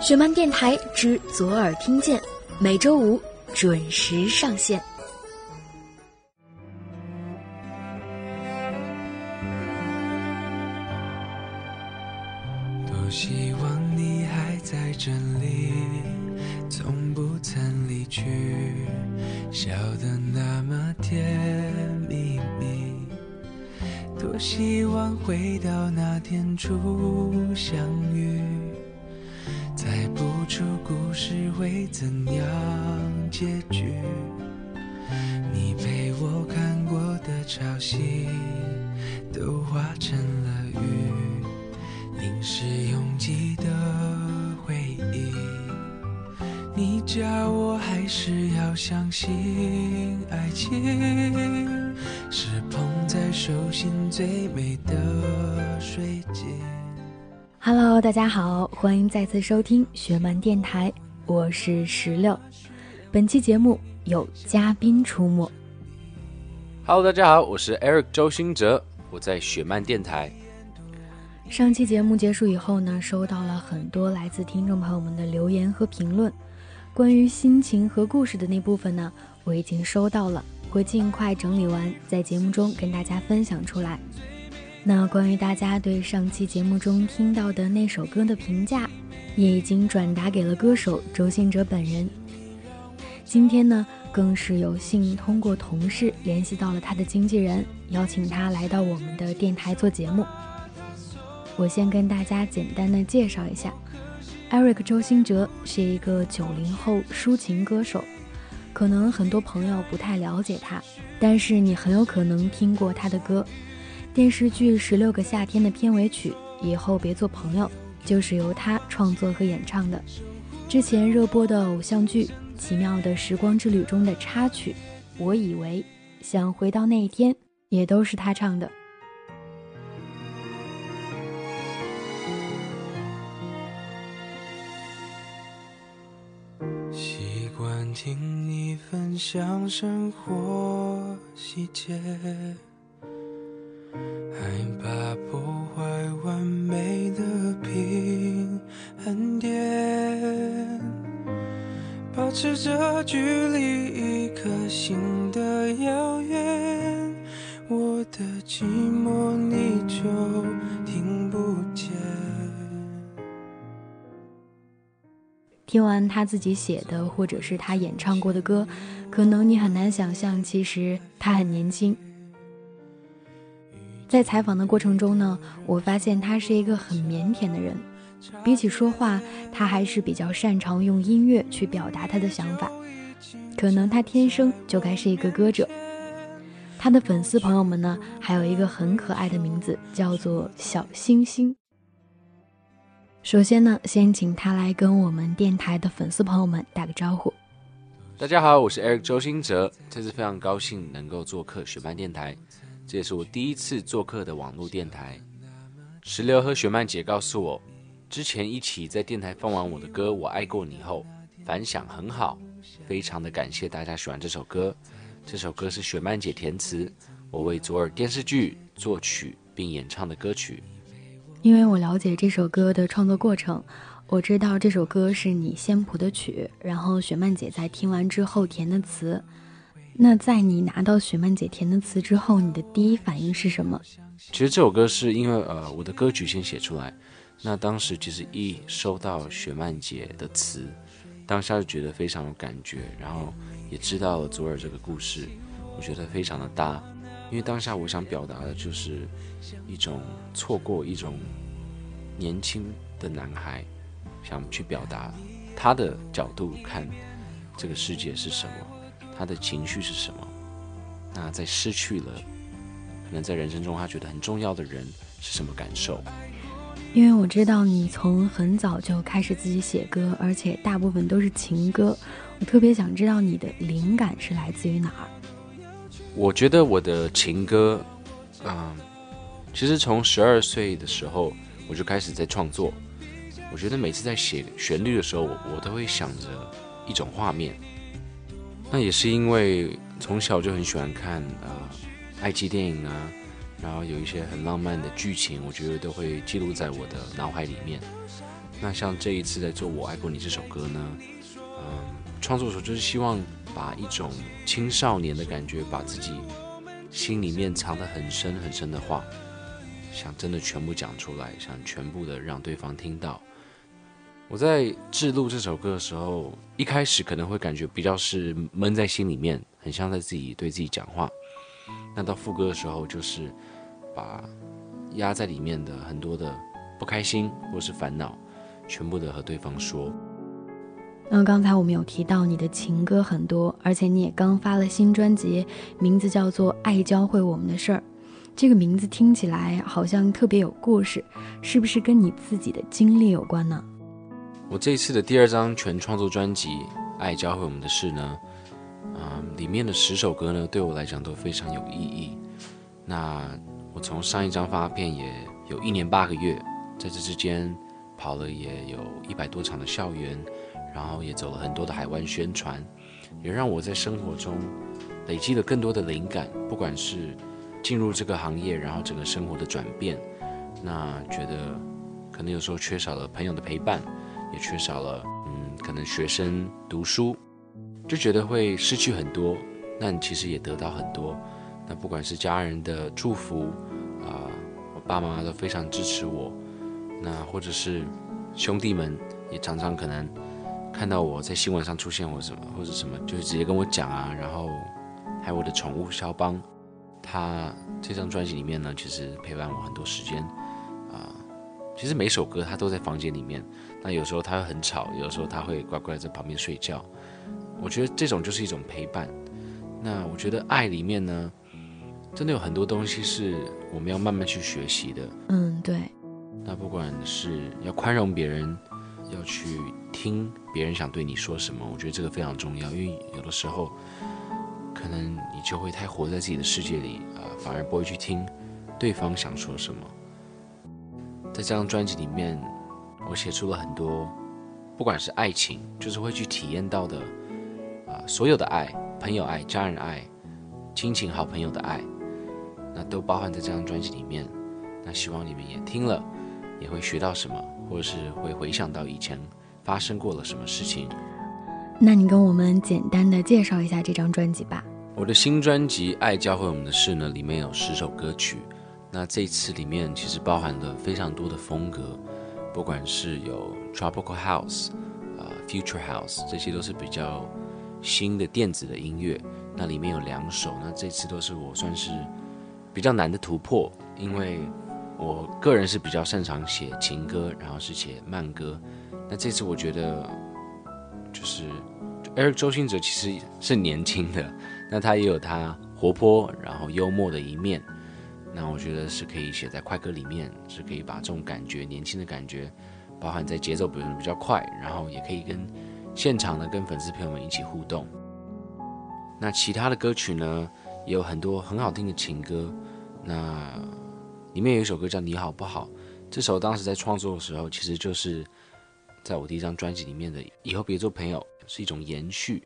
雪漫电台之左耳听见，每周五准时上线。多希望你还在这里，从不曾离去，笑得那么甜蜜蜜。多希望回到那天初潮汐，都化成了雨，凝视拥挤的回忆。你叫我还是要相信爱情，是捧在手心最美的水晶。Hello，大家好，欢迎再次收听雪漫电台，我是石榴。本期节目有嘉宾出没。Hello，大家好，我是 Eric 周星哲，我在雪漫电台。上期节目结束以后呢，收到了很多来自听众朋友们的留言和评论。关于心情和故事的那部分呢，我已经收到了，会尽快整理完，在节目中跟大家分享出来。那关于大家对上期节目中听到的那首歌的评价，也已经转达给了歌手周信哲本人。今天呢，更是有幸通过同事联系到了他的经纪人，邀请他来到我们的电台做节目。我先跟大家简单的介绍一下，Eric 周兴哲是一个九零后抒情歌手，可能很多朋友不太了解他，但是你很有可能听过他的歌。电视剧《十六个夏天》的片尾曲《以后别做朋友》就是由他创作和演唱的。之前热播的偶像剧《奇妙的时光之旅》中的插曲《我以为想回到那一天》也都是他唱的。习惯听你分享生活细节。害怕破保持着距离一颗心的遥远，我的寂寞你就听不见。听完他自己写的或者是他演唱过的歌，可能你很难想象，其实他很年轻。在采访的过程中呢，我发现他是一个很腼腆的人，比起说话，他还是比较擅长用音乐去表达他的想法。可能他天生就该是一个歌者。他的粉丝朋友们呢，还有一个很可爱的名字，叫做小星星。首先呢，先请他来跟我们电台的粉丝朋友们打个招呼。大家好，我是 Eric 周星哲，这次非常高兴能够做客雪漫电台。这也是我第一次做客的网络电台。石榴和雪漫姐告诉我，之前一起在电台放完我的歌《我爱过你》后，反响很好，非常的感谢大家喜欢这首歌。这首歌是雪曼姐填词，我为左耳电视剧作曲并演唱的歌曲。因为我了解这首歌的创作过程，我知道这首歌是你先谱的曲，然后雪曼姐在听完之后填的词。那在你拿到雪曼姐填的词之后，你的第一反应是什么？其实这首歌是因为呃我的歌曲先写出来，那当时其实一收到雪曼姐的词，当下就觉得非常有感觉，然后也知道了左耳这个故事，我觉得非常的搭，因为当下我想表达的就是一种错过一种年轻的男孩，想去表达他的角度看这个世界是什么。他的情绪是什么？那在失去了，可能在人生中他觉得很重要的人是什么感受？因为我知道你从很早就开始自己写歌，而且大部分都是情歌。我特别想知道你的灵感是来自于哪儿？我觉得我的情歌，嗯，其实从十二岁的时候我就开始在创作。我觉得每次在写旋律的时候，我都会想着一种画面。那也是因为从小就很喜欢看啊，爱情电影啊，然后有一些很浪漫的剧情，我觉得都会记录在我的脑海里面。那像这一次在做《我爱过你》这首歌呢，嗯，创作的时候就是希望把一种青少年的感觉，把自己心里面藏得很深很深的话，想真的全部讲出来，想全部的让对方听到。我在制录这首歌的时候，一开始可能会感觉比较是闷在心里面，很像在自己对自己讲话。那到副歌的时候，就是把压在里面的很多的不开心或是烦恼。全部的和对方说。那刚才我们有提到你的情歌很多，而且你也刚发了新专辑，名字叫做《爱教会我们的事儿》。这个名字听起来好像特别有故事，是不是跟你自己的经历有关呢？我这一次的第二张全创作专辑《爱教会我们的事》呢，嗯，里面的十首歌呢，对我来讲都非常有意义。那从上一张发片也有一年八个月，在这之间。跑了也有一百多场的校园，然后也走了很多的海外宣传，也让我在生活中累积了更多的灵感。不管是进入这个行业，然后整个生活的转变，那觉得可能有时候缺少了朋友的陪伴，也缺少了嗯，可能学生读书，就觉得会失去很多。但其实也得到很多。那不管是家人的祝福啊，我爸妈都非常支持我。那或者是兄弟们也常常可能看到我在新闻上出现或什么或者什么，就是直接跟我讲啊。然后还有我的宠物肖邦，他这张专辑里面呢，其实陪伴我很多时间啊。其实每首歌他都在房间里面，那有时候他会很吵，有时候他会乖乖在旁边睡觉。我觉得这种就是一种陪伴。那我觉得爱里面呢，真的有很多东西是我们要慢慢去学习的。嗯，对。那不管是要宽容别人，要去听别人想对你说什么，我觉得这个非常重要。因为有的时候，可能你就会太活在自己的世界里啊，反而不会去听对方想说什么。在这张专辑里面，我写出了很多，不管是爱情，就是会去体验到的啊，所有的爱，朋友爱、家人爱、亲情、好朋友的爱，那都包含在这张专辑里面。那希望你们也听了。也会学到什么，或者是会回想到以前发生过了什么事情。那你跟我们简单的介绍一下这张专辑吧。我的新专辑《爱教会我们的事》呢，里面有十首歌曲。那这次里面其实包含了非常多的风格，不管是有 Tropical House、啊 Future House，这些都是比较新的电子的音乐。那里面有两首，那这次都是我算是比较难的突破，因为。我个人是比较擅长写情歌，然后是写慢歌。那这次我觉得，就是 Eric 周星哲其实是年轻的，那他也有他活泼然后幽默的一面。那我觉得是可以写在快歌里面，是可以把这种感觉、年轻的感觉，包含在节奏比比较快，然后也可以跟现场的跟粉丝朋友们一起互动。那其他的歌曲呢，有很多很好听的情歌。那里面有一首歌叫《你好不好》，这首当时在创作的时候，其实就是在我第一张专辑里面的“以后别做朋友”是一种延续。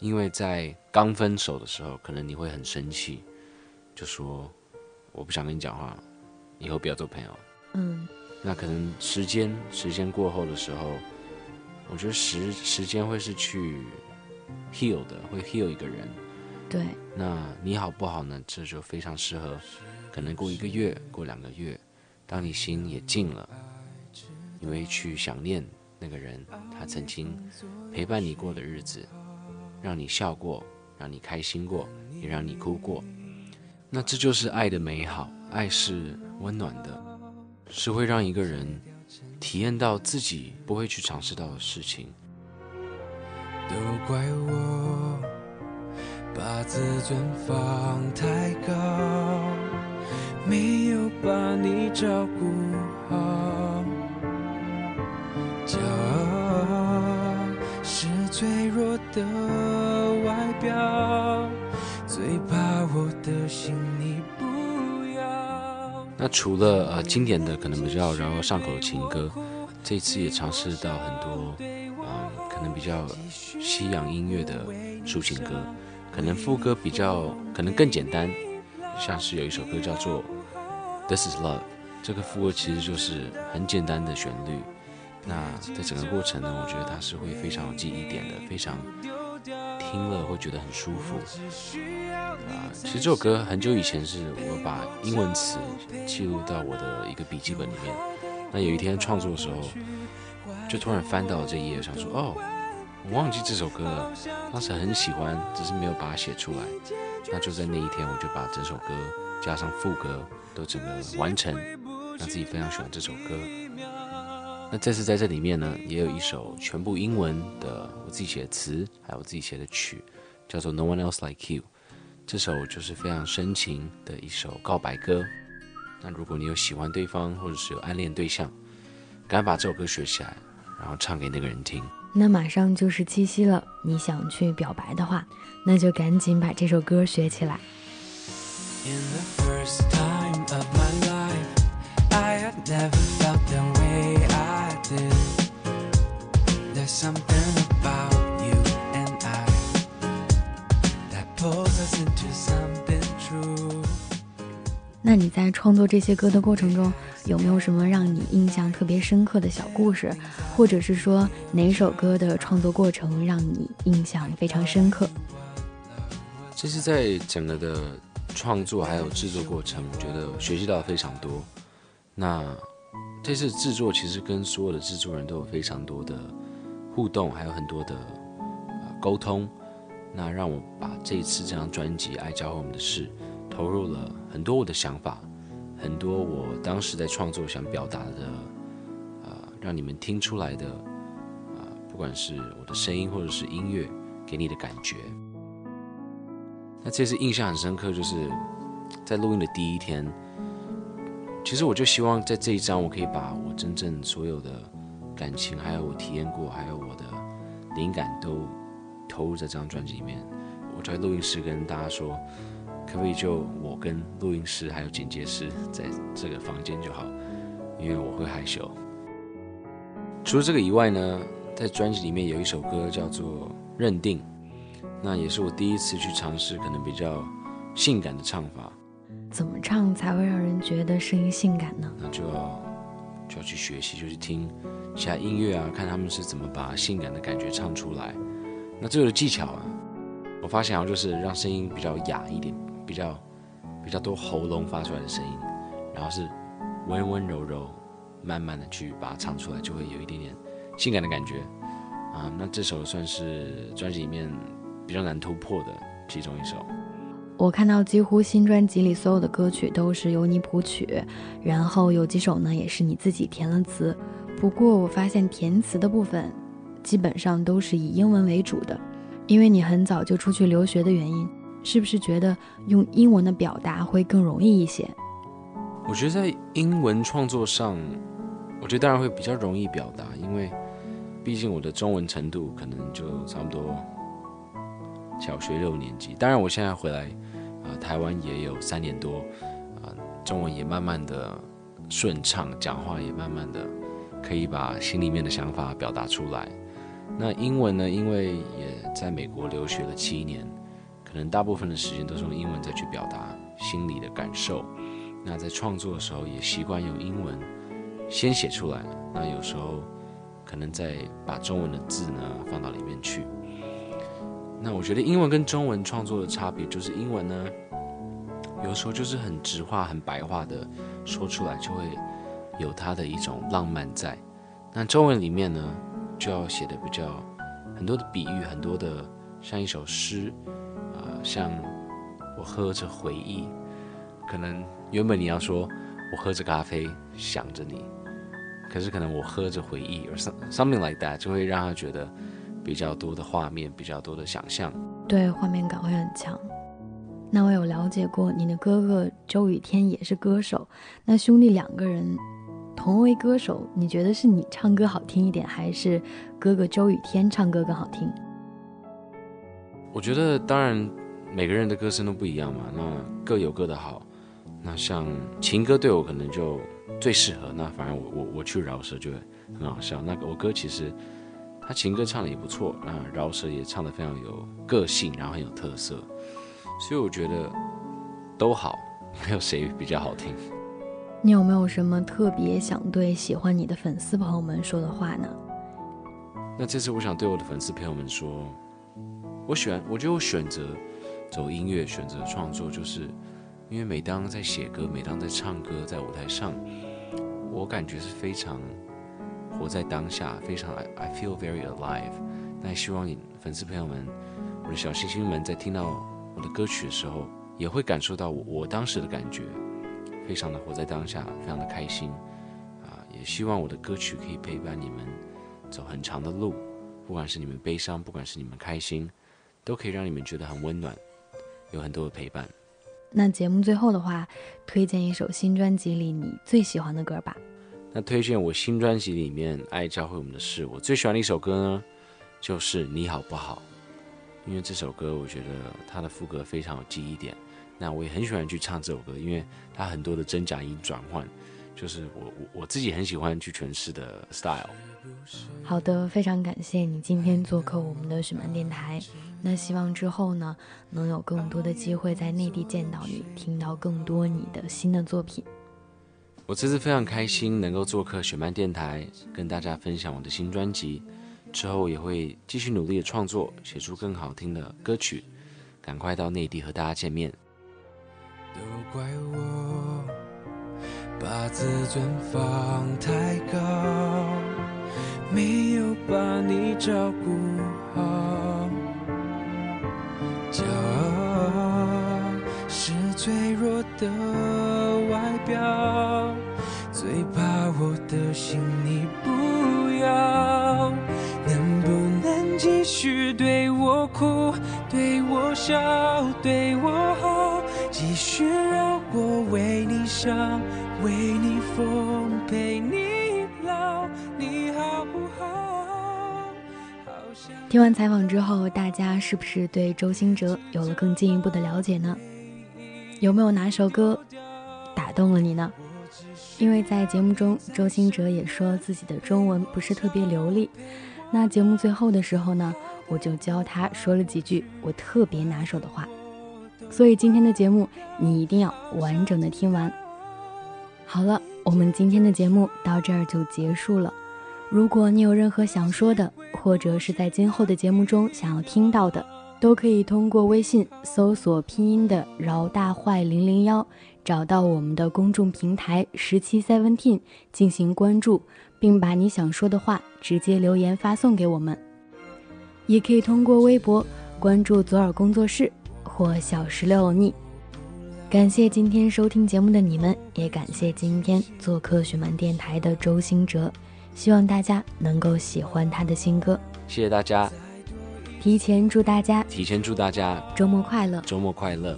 因为在刚分手的时候，可能你会很生气，就说我不想跟你讲话，以后不要做朋友。嗯，那可能时间时间过后的时候，我觉得时时间会是去 heal 的，会 heal 一个人。对，那你好不好呢？这就非常适合。可能过一个月，过两个月，当你心也静了，你会去想念那个人，他曾经陪伴你过的日子，让你笑过，让你开心过，也让你哭过。那这就是爱的美好，爱是温暖的，是会让一个人体验到自己不会去尝试到的事情。都怪我把自尊放太高。没有把你照顾好，骄傲是脆弱的外表，最怕我的心你不要。那除了呃经典的可能比较然后上口的情歌，这次也尝试到很多啊可能比较西洋音乐的抒情歌，可能副歌比较可能更简单。像是有一首歌叫做《This Is Love》，这个副歌其实就是很简单的旋律。那在整个过程呢，我觉得它是会非常有记忆点的，非常听了会觉得很舒服。啊，其实这首歌很久以前是我把英文词记录到我的一个笔记本里面。那有一天创作的时候，就突然翻到了这一页，想说哦，我忘记这首歌了。当时很喜欢，只是没有把它写出来。那就在那一天，我就把整首歌加上副歌都整个完成，让自己非常喜欢这首歌。那这次在这里面呢，也有一首全部英文的我自己写的词，还有我自己写的曲，叫做《No One Else Like You》。这首就是非常深情的一首告白歌。那如果你有喜欢对方，或者是有暗恋对象，赶紧把这首歌学起来，然后唱给那个人听。那马上就是七夕了，你想去表白的话，那就赶紧把这首歌学起来。那你在创作这些歌的过程中，有没有什么让你印象特别深刻的小故事，或者是说哪首歌的创作过程让你印象非常深刻？这是在整个的创作还有制作过程，我觉得学习到非常多。那这次制作其实跟所有的制作人都有非常多的互动，还有很多的沟通。那让我把这一次这张专辑《爱教会我们的事》投入了很多我的想法，很多我当时在创作想表达的，呃，让你们听出来的，啊，不管是我的声音或者是音乐，给你的感觉。那这次印象很深刻，就是在录音的第一天，其实我就希望在这一张，我可以把我真正所有的感情，还有我体验过，还有我的灵感都。投入在这张专辑里面，我在录音室跟大家说，可不可以就我跟录音师还有剪接师在这个房间就好，因为我会害羞。除了这个以外呢，在专辑里面有一首歌叫做《认定》，那也是我第一次去尝试可能比较性感的唱法。怎么唱才会让人觉得声音性感呢？那就要就要去学习，就去听其他音乐啊，看他们是怎么把性感的感觉唱出来。那这个技巧啊，我发现好像就是让声音比较哑一点，比较比较多喉咙发出来的声音，然后是温温柔柔、慢慢的去把它唱出来，就会有一点点性感的感觉啊。那这首算是专辑里面比较难突破的其中一首。我看到几乎新专辑里所有的歌曲都是由你谱曲，然后有几首呢也是你自己填了词。不过我发现填词的部分。基本上都是以英文为主的，因为你很早就出去留学的原因，是不是觉得用英文的表达会更容易一些？我觉得在英文创作上，我觉得当然会比较容易表达，因为毕竟我的中文程度可能就差不多小学六年级。当然，我现在回来啊，台湾也有三年多啊，中文也慢慢的顺畅，讲话也慢慢的可以把心里面的想法表达出来。那英文呢？因为也在美国留学了七年，可能大部分的时间都是用英文再去表达心里的感受。那在创作的时候，也习惯用英文先写出来。那有时候可能再把中文的字呢放到里面去。那我觉得英文跟中文创作的差别，就是英文呢，有时候就是很直话、很白话的说出来，就会有它的一种浪漫在。那中文里面呢？就要写的比较很多的比喻，很多的像一首诗，像我喝着回忆，可能原本你要说我喝着咖啡想着你，可是可能我喝着回忆，or something like that，就会让他觉得比较多的画面，比较多的想象，对，画面感会很强。那我有了解过你的哥哥周雨天也是歌手，那兄弟两个人。同为歌手，你觉得是你唱歌好听一点，还是哥哥周雨天唱歌更好听？我觉得，当然每个人的歌声都不一样嘛，那各有各的好。那像情歌对我可能就最适合，那反而我我我去饶舌就很好笑。那个我哥其实他情歌唱的也不错，啊，饶舌也唱的非常有个性，然后很有特色，所以我觉得都好。没有谁比较好听。你有没有什么特别想对喜欢你的粉丝朋友们说的话呢？那这次我想对我的粉丝朋友们说，我选，我觉得我选择走音乐，选择创作，就是因为每当在写歌，每当在唱歌，在舞台上，我感觉是非常活在当下，非常 I feel very alive。那希望你粉丝朋友们，我的小星星们，在听到我的歌曲的时候，也会感受到我我当时的感觉。非常的活在当下，非常的开心，啊，也希望我的歌曲可以陪伴你们走很长的路，不管是你们悲伤，不管是你们开心，都可以让你们觉得很温暖，有很多的陪伴。那节目最后的话，推荐一首新专辑里你最喜欢的歌吧。那推荐我新专辑里面《爱教会我们的事》，我最喜欢的一首歌呢，就是《你好不好》，因为这首歌我觉得它的副歌非常有记忆点。那我也很喜欢去唱这首歌，因为它很多的真假音转换，就是我我我自己很喜欢去诠释的 style。好的，非常感谢你今天做客我们的雪漫电台。那希望之后呢，能有更多的机会在内地见到你，听到更多你的新的作品。我这次非常开心能够做客雪漫电台，跟大家分享我的新专辑。之后也会继续努力的创作，写出更好听的歌曲，赶快到内地和大家见面。都怪我把自尊放太高，没有把你照顾好。骄傲是脆弱的外表，最怕我的心你不要。能不能继续对我哭，对我笑，对我好？继续让我为你伤，为你疯，陪你老，你好不好？听完采访之后，大家是不是对周兴哲有了更进一步的了解呢？有没有哪首歌打动了你呢？因为在节目中，周兴哲也说自己的中文不是特别流利。那节目最后的时候呢，我就教他说了几句我特别拿手的话。所以今天的节目你一定要完整的听完。好了，我们今天的节目到这儿就结束了。如果你有任何想说的，或者是在今后的节目中想要听到的，都可以通过微信搜索拼音的饶大坏零零幺，找到我们的公众平台十七 seventeen 进行关注，并把你想说的话直接留言发送给我们。也可以通过微博关注左耳工作室。或小石榴腻，感谢今天收听节目的你们，也感谢今天做客雪漫电台的周兴哲，希望大家能够喜欢他的新歌。谢谢大家，提前祝大家提前祝大家周末快乐，周末快乐，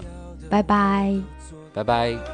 拜拜，拜拜。